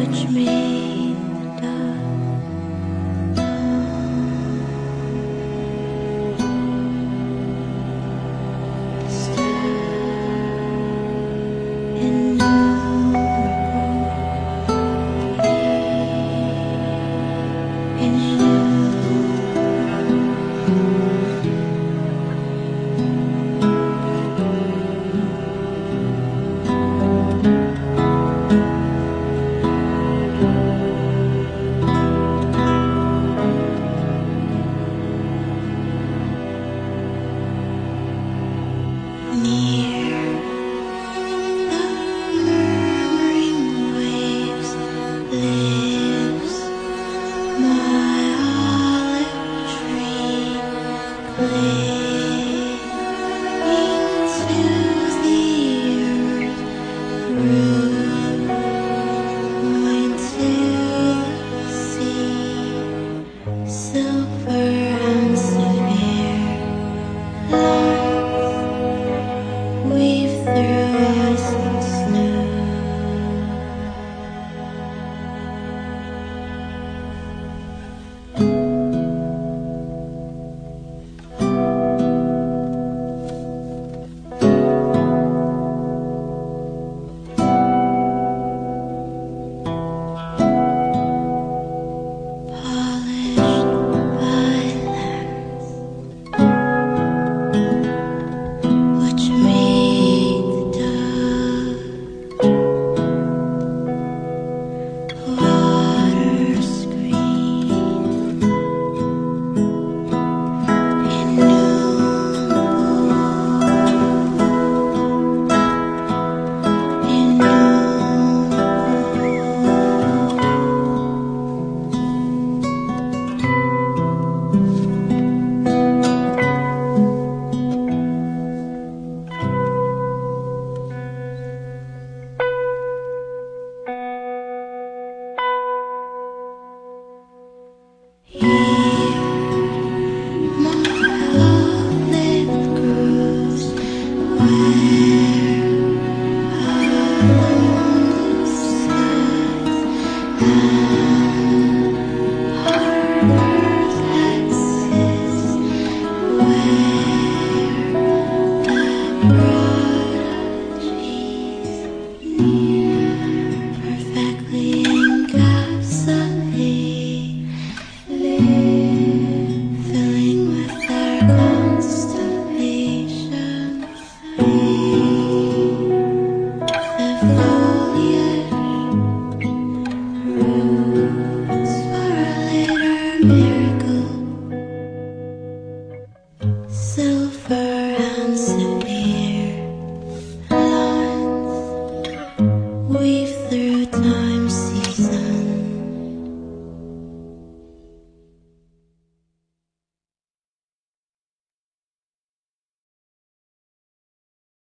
which me.